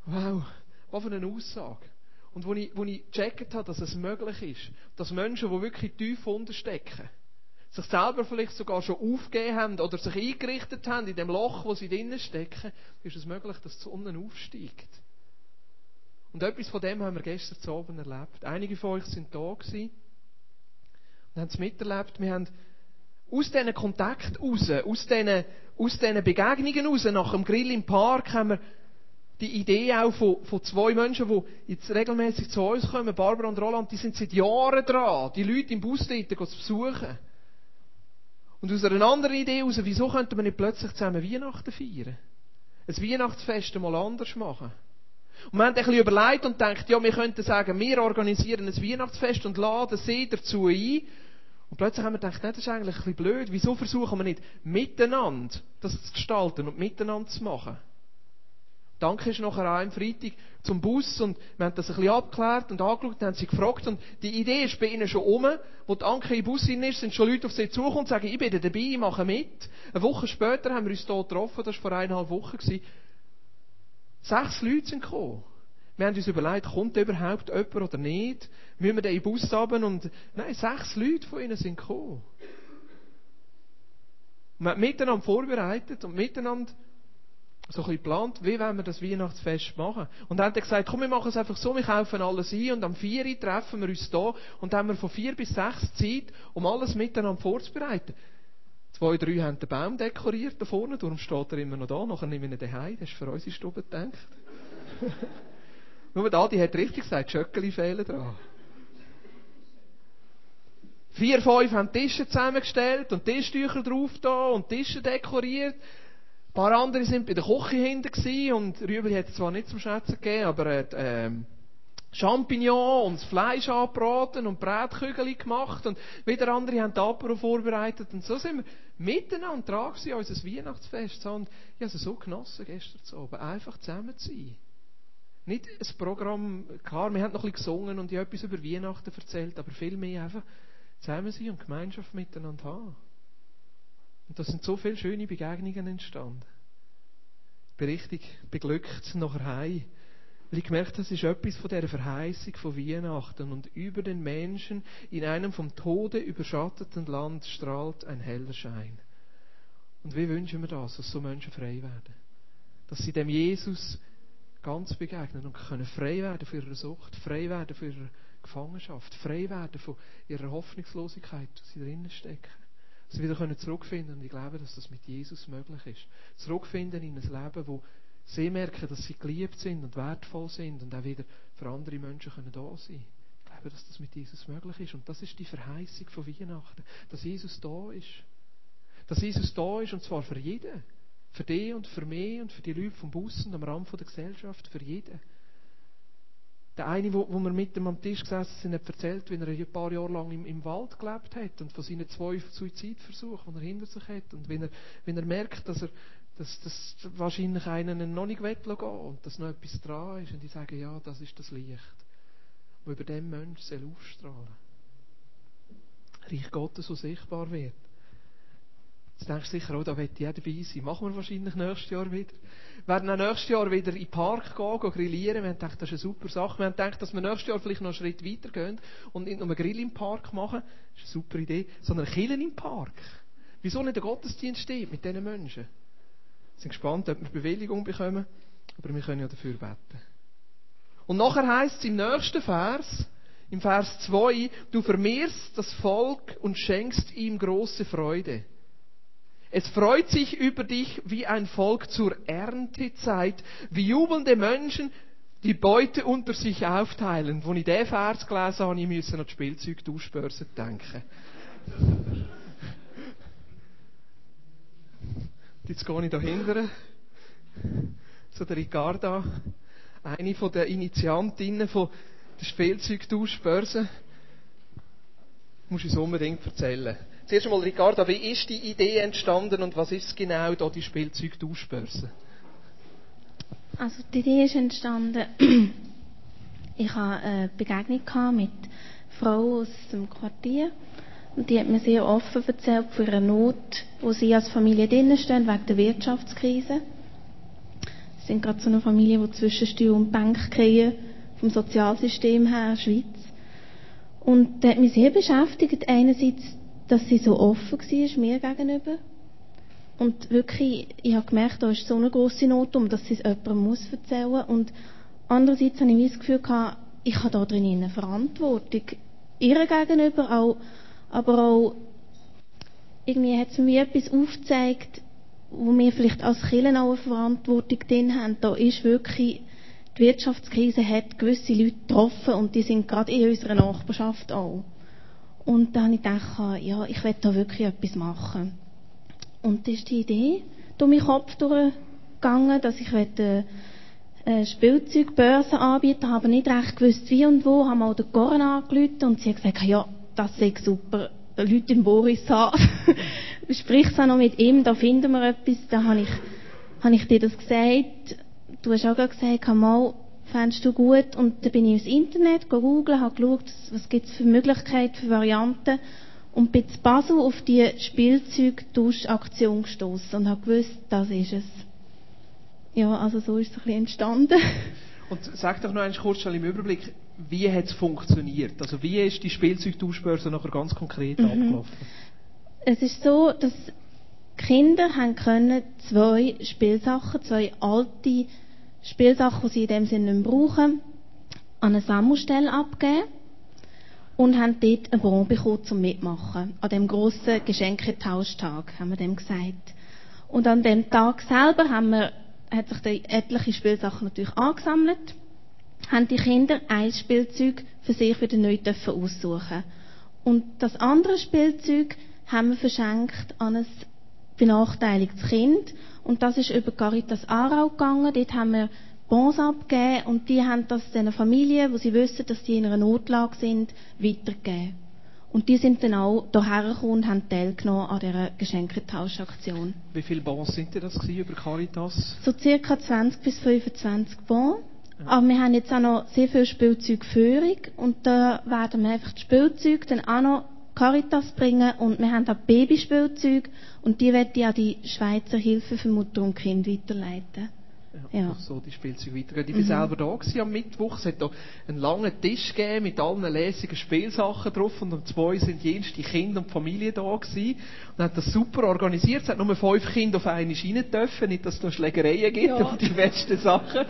Wow, was für eine Aussage. Und wo ich, wo ich gecheckt habe, dass es möglich ist, dass Menschen, die wirklich tief unterstecken, sich selber vielleicht sogar schon aufgegeben haben oder sich eingerichtet haben in dem Loch, wo sie drinnen stecken, ist es möglich, dass die Sonne aufsteigt. Und etwas von dem haben wir gestern Abend erlebt. Einige von euch sind da gewesen und haben es miterlebt. Wir haben aus diesen Kontakten raus, aus diesen, aus diesen Begegnungen raus, nach dem Grill im Park, haben wir die Idee auch von, von zwei Menschen, die jetzt regelmäßig zu uns kommen, Barbara und Roland, die sind seit Jahren dran, die Leute im Bus dort zu besuchen. Und aus einer anderen Idee heraus, wieso könnte man nicht plötzlich zusammen Weihnachten feiern? Ein Weihnachtsfest mal anders machen. Und wir haben ein bisschen überlegt und gedacht, ja, wir könnten sagen, wir organisieren ein Weihnachtsfest und laden sie dazu ein. Und plötzlich haben wir gedacht, nein, das ist eigentlich ein bisschen blöd. Wieso versuchen wir nicht miteinander das zu gestalten und miteinander zu machen? Danke ist nachher auch am Freitag zum Bus und wir haben das ein bisschen abgeklärt und angeschaut und haben sie gefragt und die Idee ist bei ihnen schon um. Wo die Anke im Bus ist, sind schon Leute auf sie zugekommen und sagen, ich bin dabei, ich mache mit. Eine Woche später haben wir uns hier getroffen, das war vor eineinhalb Wochen. Sechs Leute sind gekommen. Wir haben uns überlegt, kommt überhaupt jemand oder nicht? Müssen wir den den Bus haben? Und, nein, sechs Leute von ihnen sind gekommen. Wir haben miteinander vorbereitet und miteinander so ein bisschen geplant, wie wollen wir das Weihnachtsfest machen. Und dann hat er gesagt, komm, wir machen es einfach so, wir kaufen alles ein und am 4 Uhr treffen wir uns da und haben wir von 4 bis 6 Zeit, um alles miteinander vorzubereiten. Zwei, drei haben den Baum dekoriert da vorne, darum steht er immer noch da, nachher nehmen wir ihn daheim, das ist für unsere Stube gedacht. [laughs] Nur da, die hat richtig gesagt, Schöckeli fehlen dran. Vier, fünf haben Tische zusammengestellt und Tischtücher drauf da und Tische dekoriert. Ein paar andere sind bei der Küche hinten und Rübli hat es zwar nicht zum Schätzen gegeben, aber er hat ähm, Champignon und das Fleisch angebraten und Brätkügel gemacht und wieder andere haben Apero vorbereitet und so sind wir miteinander dran gewesen, unser Weihnachtsfest. Und ich habe es so genossen gestern oben, einfach zusammen zu sein. Nicht ein Programm, klar, wir haben noch ein bisschen gesungen und ich habe etwas über Weihnachten erzählt, aber viel mehr einfach zusammen sein und Gemeinschaft miteinander haben. Und da sind so viele schöne Begegnungen entstanden. Ich bin richtig beglückt nachher heim. Weil ich gemerkt habe, das ist etwas von dieser Verheißung von Weihnachten. Und über den Menschen in einem vom Tode überschatteten Land strahlt ein heller Schein. Und wie wünschen wir das, dass so Menschen frei werden? Dass sie dem Jesus ganz begegnen und können frei werden von ihrer Sucht, frei werden von ihrer Gefangenschaft, frei werden von ihrer Hoffnungslosigkeit, die sie drinnen stecken. Sie wieder können zurückfinden und ich glaube, dass das mit Jesus möglich ist. Zurückfinden in ein Leben, wo sie merken, dass sie geliebt sind und wertvoll sind und auch wieder für andere Menschen können da sein Ich glaube, dass das mit Jesus möglich ist. Und das ist die Verheißung von Weihnachten. Dass Jesus da ist. Dass Jesus da ist und zwar für jeden. Für dich und für mich und für die Leute vom Bus und am Rand der Gesellschaft. Für jeden. Der eine, wo, wo wir mit dem am Tisch gesessen sind, hat erzählt, wie er ein paar Jahre lang im, im Wald gelebt hat und von seinen zwei Suizidversuchen, die er hinter sich hat. Und wenn er, wenn er merkt, dass er dass das wahrscheinlich einen noch nicht gehen und dass noch etwas dran ist. Und die sagen, ja, das ist das Licht, das über dem Menschen aufstrahlen soll. Reich Gottes, so sichtbar wird. Jetzt denkst du sicher, oh, da wird ich auch dabei sein. Machen wir wahrscheinlich nächstes Jahr wieder. Werden auch nächstes Jahr wieder in den Park gehen, gehen grillieren. Wir haben gedacht, das ist eine super Sache. Wir haben gedacht, dass wir nächstes Jahr vielleicht noch einen Schritt weiter gehen und nicht nur einen Grill im Park machen. Das ist eine super Idee. Sondern Killen im Park. Wieso nicht der Gottesdienst steht mit diesen Menschen? Wir sind gespannt, ob wir Bewilligung bekommen, aber wir können ja dafür beten. Und nachher heißt es im nächsten Vers, im Vers 2, du vermehrst das Volk und schenkst ihm große Freude. Es freut sich über dich wie ein Volk zur Erntezeit, wie jubelnde Menschen die Beute unter sich aufteilen. Wo ich diesen Vers gelesen habe, ich müssen an die Spielzeugtauschbörse denken. Jetzt gehe ich da hinten zu der Ricarda, eine den Initiantinnen von der Spielzeugtauschbörse. Musst du uns unbedingt erzählen. Zuerst einmal, Ricarda, wie ist die Idee entstanden und was ist genau da die Spielzeugtauschbörse? Also die Idee ist entstanden, [clears throat] ich hatte eine Begegnung mit Frau aus dem Quartier und die hat mir sehr offen erzählt von ihrer Not, wo sie als Familie drinnen stehen, wegen der Wirtschaftskrise. Sie sind gerade so eine Familie, die zwischen Steuer und Bank kriegen, vom Sozialsystem her, Schweiz. Und das hat mich sehr beschäftigt. Einerseits, dass sie so offen war, mir gegenüber. Und wirklich, ich habe gemerkt, da ist so eine grosse Not um, dass sie es jemandem muss erzählen muss. Und andererseits habe ich das Gefühl gehabt, ich habe da drin eine Verantwortung. Ihr gegenüber auch aber auch irgendwie hat es mir etwas aufgezeigt, wo wir vielleicht als Kirchen auch eine Verantwortung drin haben. Da ist wirklich, die Wirtschaftskrise hat gewisse Leute getroffen und die sind gerade in unserer Nachbarschaft auch. Und da habe ich gedacht, ja, ich will da wirklich etwas machen. Und das ist die Idee durch meinen Kopf durchgegangen, dass ich eine Spielzeugbörse anbieten habe nicht recht gewusst, wie und wo, haben auch der Corinna angerufen und sie hat gesagt, ja, das sei super, Leute im Boris haben. [laughs] Sprich es auch noch mit ihm, da finden wir etwas, da habe ich, habe ich dir das gesagt. Du hast auch gesagt, mal, fändest du gut? Und dann bin ich ins Internet gegoogelt, habe geschaut, was gibt es für Möglichkeiten, für Varianten und bin zu Basel auf die Spielzeugtauschaktion gestoßen und habe gewusst, das ist es. Ja, also so ist es ein bisschen entstanden. [laughs] Und sag doch noch einmal kurz im Überblick, wie hat es funktioniert? Also wie ist die Spielzeugtauschbörse nachher ganz konkret mhm. abgelaufen? Es ist so, dass Kinder haben können zwei Spielsachen, zwei alte Spielsachen, die sie in dem Sinne nicht brauchen, an eine Sammelstelle abgeben und haben dort einen Bon bekommen zum Mitmachen. An dem grossen Geschenketauschtag, haben wir dem gesagt. Und an dem Tag selber haben wir, hat sich die etliche Spielsachen natürlich angesammelt haben die Kinder ein Spielzeug für sich wieder neu aussuchen Und das andere Spielzeug haben wir verschenkt an ein benachteiligtes Kind. Und das ist über Caritas Aarau gegangen. Dort haben wir Bons abgegeben und die haben das den Familien, wo sie wissen, dass die in einer Notlage sind, weitergegeben. Und die sind dann auch hierher gekommen und haben teilgenommen an dieser Geschenketauschaktion. Wie viele Bons sind das über Caritas? So circa 20 bis 25 Bons. Aber wir haben jetzt auch noch sehr viel Spielzeugführung und da werden wir einfach die Spielzeuge dann auch noch Caritas bringen und wir haben auch Babyspielzeuge und die werden ich an die Schweizer Hilfe für Mutter und Kind weiterleiten. Ja, Ja. So die Spielzeuge weitergehen. Ich war selber da gewesen am Mittwoch. Es hat da einen langen Tisch gegeben mit allen lässigen Spielsachen drauf und um zwei sind jenes die Kinder und die Familie da gewesen. Und hat das super organisiert. Es hat nur fünf Kinder auf eine Schiene dürfen, nicht, dass es noch Schlägereien gibt Ja. und die besten Sachen.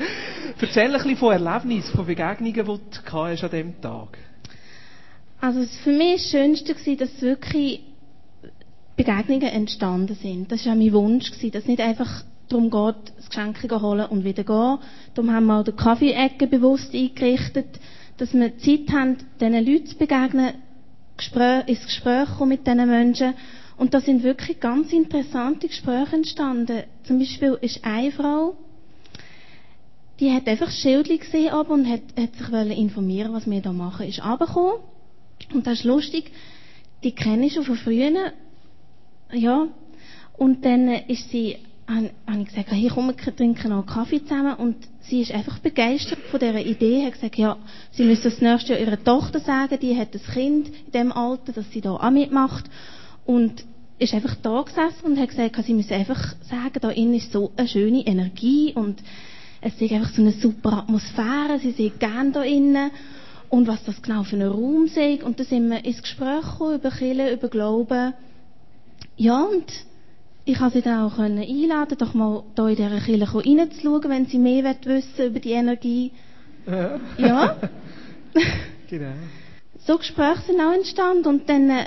Erzähl ein bisschen von Erlebnissen, von Begegnungen, die du an diesem Tag. Also es- für mich war das Schönste, gewesen, dass wirklich Begegnungen entstanden sind. Das war auch mein Wunsch, dass nicht einfach darum geht, das Geschenk holen und wieder gehen. Darum haben wir auch die Kaffee-Ecke bewusst eingerichtet, dass wir Zeit haben, diesen Leuten zu begegnen, ins Gespräch kommen mit diesen Menschen. Und da sind wirklich ganz interessante Gespräche entstanden. Zum Beispiel ist eine Frau, die hat einfach Schildchen gesehen und hat, hat sich informieren, was wir da machen, ist runtergekommen. Und das ist lustig, die kenne ich schon von früher. Ja. Und dann ist sie, habe hab ich gesagt, hier komm, wir trinken noch einen Kaffee zusammen. Und sie ist einfach begeistert von dieser Idee, hat gesagt, ja, sie müsse das nächste Jahr ihrer Tochter sagen, die hat ein Kind in dem Alter, dass sie da auch mitmacht. Und ist einfach da gesessen und hat gesagt, sie müsse einfach sagen, da innen ist so eine schöne Energie und es ist einfach so eine super Atmosphäre, sie sind gern da innen und was das genau für ein Raum sei. Und dann sind wir ins Gespräch gekommen über Kirche, über Glauben. Ja, und ich habe sie dann auch einladen, doch mal da in dieser Kirche reinzuschauen, wenn sie mehr wissen über die Energie. Ja, [laughs] Genau. so Gespräche sind auch entstanden. Und dann, äh,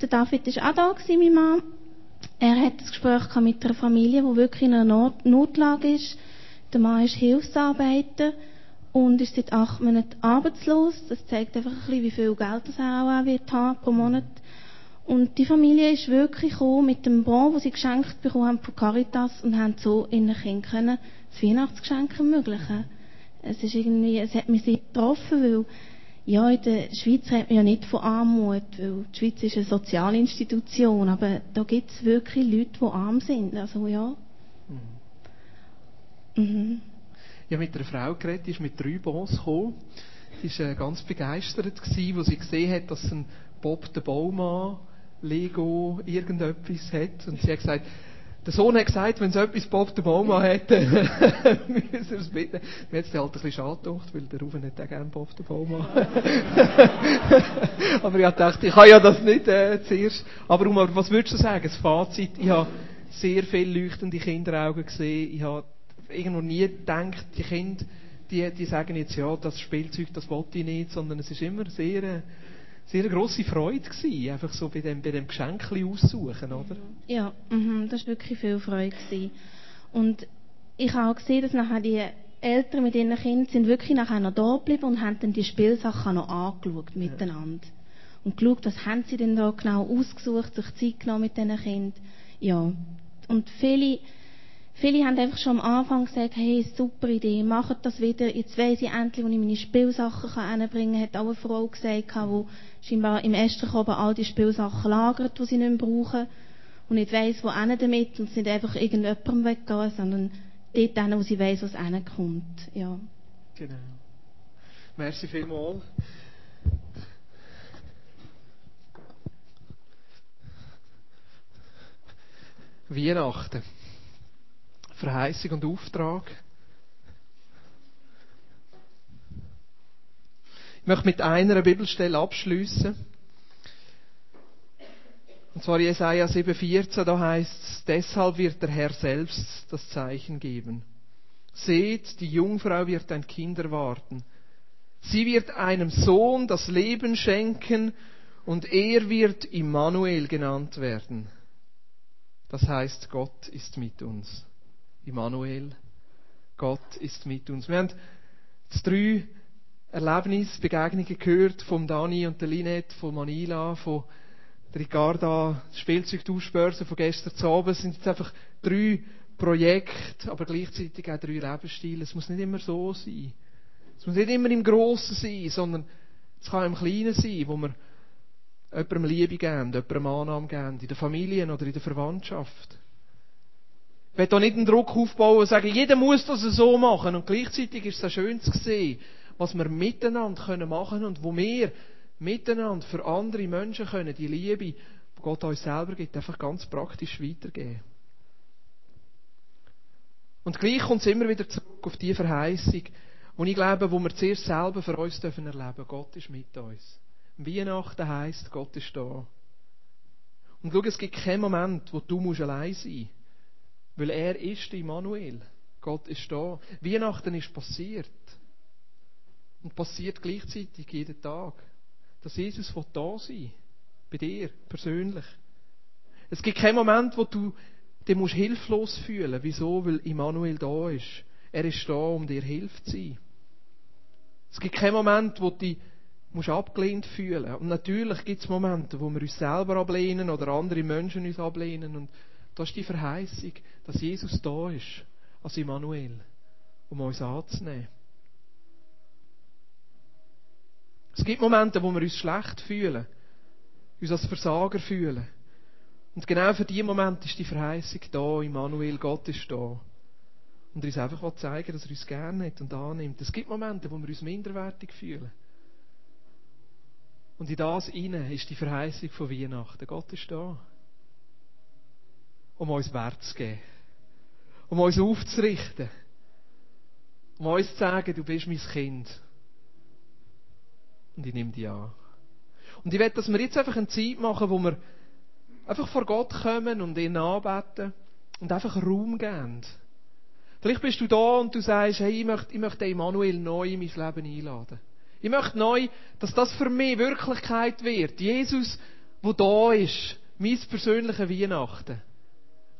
der David ist auch da gewesen, mein Mann. Er hat das Gespräch mit einer Familie, die wirklich in einer Not Notlage ist. Der Mann ist Hilfsarbeiter und ist seit acht Monaten arbeitslos. Das zeigt einfach ein bisschen, wie viel Geld das er auch wird haben pro Monat. Und die Familie ist wirklich gekommen mit dem Bon, das sie geschenkt bekommen haben von Caritas und haben so ihren Kindern können das Weihnachtsgeschenk ermöglichen. Es ist irgendwie, es hat mich sehr getroffen, weil ja, in der Schweiz redet man ja nicht von Armut, weil die Schweiz ist eine Sozialinstitution, aber da gibt es wirklich Leute, die arm sind. Also ja. Mhm. Ich habe mit einer Frau geredet, die ist mit drei Bons gekommen. Sie war äh, ganz begeistert, gewesen, sie gesehen hat, dass ein Bob der Baumann Lego irgendetwas hat. Und sie hat gesagt, der Sohn hat gesagt, wenn es etwas Bob der Baumann [laughs] dann müssen wir es bitten. Mir hat es halt ein bisschen schade gedacht, weil der Rufen nicht auch gerne Bob der Baumann. [laughs] aber ich gedacht, ich kann ja das nicht äh, zuerst. Aber um, was würdest du sagen, das Fazit? Ich habe sehr viele leuchtende Kinderaugen gesehen. Ich habe irgendwo nie gedacht, die Kinder, die, die sagen jetzt, ja, das Spielzeug, das wollte ich nicht, sondern es ist immer sehr, sehr grosse Freude gewesen, einfach so bei dem, bei dem Geschenk aussuchen, oder? Ja, mhm, das war wirklich viel Freude. Gewesen. Und ich habe auch gesehen, dass nachher die Eltern mit ihren Kindern sind wirklich nachher noch da geblieben und haben dann die Spielsachen noch angeschaut miteinander. Und geschaut, was haben sie denn da genau ausgesucht, sich Zeit genommen mit diesen Kindern. Ja. Und viele, viele haben einfach schon am Anfang gesagt, hey, super Idee, macht das wieder. Jetzt weiss ich endlich, wo ich meine Spielsachen hinbringen kann. Hat auch eine Frau gesagt, die scheinbar im Esterkoben all die Spielsachen lagert, die sie nicht mehr brauchen. Und nicht weiss, wo hin damit. Und es nicht einfach irgendjemandem weggehen, sondern dort hin, wo sie weiss, was hinkommt. Ja. Genau. Merci vielmals. Weihnachten. Verheißung und Auftrag. Ich möchte mit einer Bibelstelle abschließen. Und zwar Jesaja 7,14, da heißt es, deshalb wird der Herr selbst das Zeichen geben. Seht, die Jungfrau wird ein Kind erwarten. Sie wird einem Sohn das Leben schenken und er wird Immanuel genannt werden. Das heißt, Gott ist mit uns. Immanuel, Gott ist mit uns. Wir haben drei Erlebnisse, Begegnungen gehört vom Dani und der Linette, von Manila, von Ricarda, Spielzeugtauschbörse von gestern zu Abend. Es sind jetzt einfach drei Projekte, aber gleichzeitig auch drei Lebensstile. Es muss nicht immer so sein. Es muss nicht immer im Grossen sein, sondern es kann im Kleinen sein, wo wir jemandem Liebe geben, jemandem Annahme geben, in der Familie oder in der Verwandtschaft. Ich will da nicht einen Druck aufbauen und sagen, jeder muss das so machen. Und gleichzeitig ist es auch schön zu sehen, was wir miteinander können machen und wo wir miteinander für andere Menschen können, die Liebe, die Gott uns selber gibt, einfach ganz praktisch weitergeben. Und gleich kommt es immer wieder zurück auf die Verheißung, wo ich glaube, wo wir zuerst selber für uns dürfen erleben. Gott ist mit uns. Weihnachten heisst, Gott ist da. Und schau, es gibt keinen Moment, wo du allein sein musst. Weil er ist Immanuel. Gott ist da. Weihnachten ist passiert. Und passiert gleichzeitig jeden Tag. Dass Jesus da sein. Bei dir, persönlich. Es gibt keinen Moment, wo du dich musst hilflos fühlen Wieso? Weil Immanuel da ist. Er ist da, um dir Hilfe zu sein. Es gibt keinen Moment, wo du dich musst abgelehnt fühlen. Und natürlich gibt es Momente, wo wir uns selber ablehnen oder andere Menschen uns ablehnen. Und da ist die Verheißung, dass Jesus da ist, als Immanuel, um uns anzunehmen. Es gibt Momente, wo wir uns schlecht fühlen, uns als Versager fühlen. Und genau für diesen Moment ist die Verheißung da, Immanuel, Gott ist da. Und er uns einfach zeigen dass er uns gerne hat und annimmt. Es gibt Momente, wo wir uns minderwertig fühlen. Und in das hinein ist die Verheißung von Weihnachten. Gott ist da. Um uns Wert zu geben. Um uns aufzurichten. Um uns zu sagen, du bist mein Kind. Und ich nehme dich an. Und ich will, dass wir jetzt einfach eine Zeit machen, wo wir einfach vor Gott kommen und ihn anbeten und einfach Raum geben. Vielleicht bist du da und du sagst, hey, ich möchte, ich möchte Emanuel neu in mein Leben einladen. Ich möchte neu, dass das für mich Wirklichkeit wird. Jesus, wo da ist, mein persönliches Weihnachten.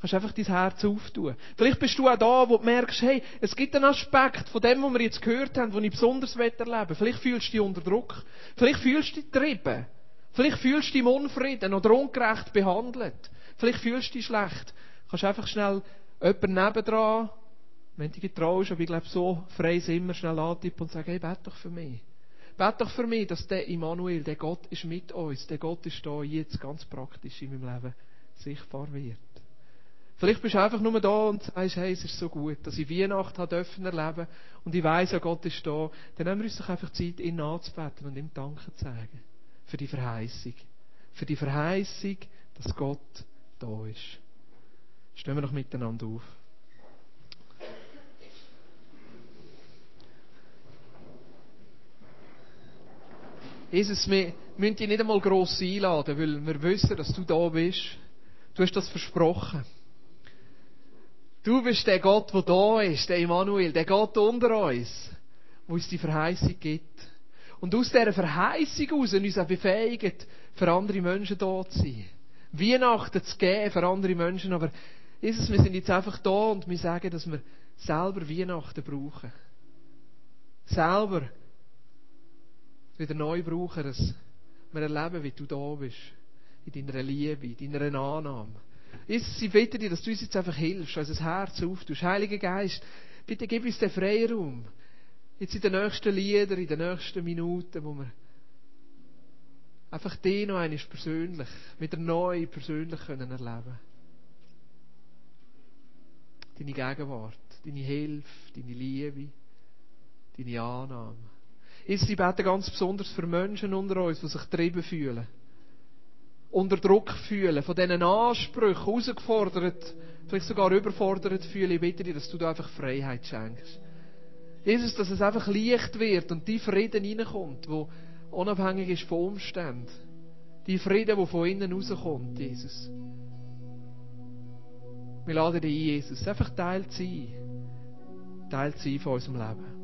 Kannst einfach dein Herz auftun. Vielleicht bist du auch da, wo du merkst, hey, es gibt einen Aspekt von dem, was wir jetzt gehört haben, den ich besonders erleben will. Vielleicht fühlst du dich unter Druck. Vielleicht fühlst du dich getrieben. Vielleicht fühlst du dich im Unfrieden oder ungerecht behandelt. Vielleicht fühlst du dich schlecht. Kannst einfach schnell jemanden nebendran, wenn du dich traust, aber ich glaube, so frei sind immer schnell antippen und sagen, hey, bete doch für mich. Bete doch für mich, dass der Immanuel, der Gott ist mit uns, der Gott ist da jetzt ganz praktisch in meinem Leben sichtbar wird. Vielleicht bist du einfach nur da und sagst, hey, es ist so gut, dass ich Weihnachten habe dürfen erleben und ich weiss, ja, Gott ist da. Dann nehmen wir uns doch einfach Zeit, ihn anzubeten und ihm Danke zu sagen. Für die Verheißung. Für die Verheißung, dass Gott da ist. Stehen wir noch miteinander auf. Jesus, wir müssen dich nicht einmal gross einladen, weil wir wissen, dass du da bist. Du hast das versprochen. Du bist der Gott, der da ist, der Immanuel, der Gott unter uns, wo uns die Verheißung gibt. Und aus dieser Verheißung heraus uns auch befähigt, für andere Menschen da zu sein. Weihnachten zu geben für andere Menschen. Aber Jesus, wir sind jetzt einfach da und wir sagen, dass wir selber Weihnachten brauchen. Selber wieder neu brauchen, dass wir erleben, wie du da bist. In deiner Liebe, in deiner Annahme. Jesus, ich bitte dir, dass du uns jetzt einfach hilfst, unser Herz auftust. Heiliger Geist, bitte gib uns den Freiraum. Jetzt in den nächsten Liedern, in den nächsten Minuten, wo wir einfach den noch einmal persönlich, wieder neu persönlich können erleben Deine Gegenwart, deine Hilfe, deine Liebe, deine Annahme. Jesus, ich bete ganz besonders für Menschen unter uns, die sich getrieben fühlen. Unter Druck fühlen, von diesen Ansprüchen herausgefordert, vielleicht sogar überfordert fühlen. Ich bitte dir, dass du da einfach Freiheit schenkst. Jesus, dass es einfach leicht wird und die Frieden reinkommt, wo unabhängig ist von Umständen. Die Frieden, der von innen rauskommt, Jesus. Wir laden dich ein, Jesus, einfach Teil sein. Teil sein von unserem Leben.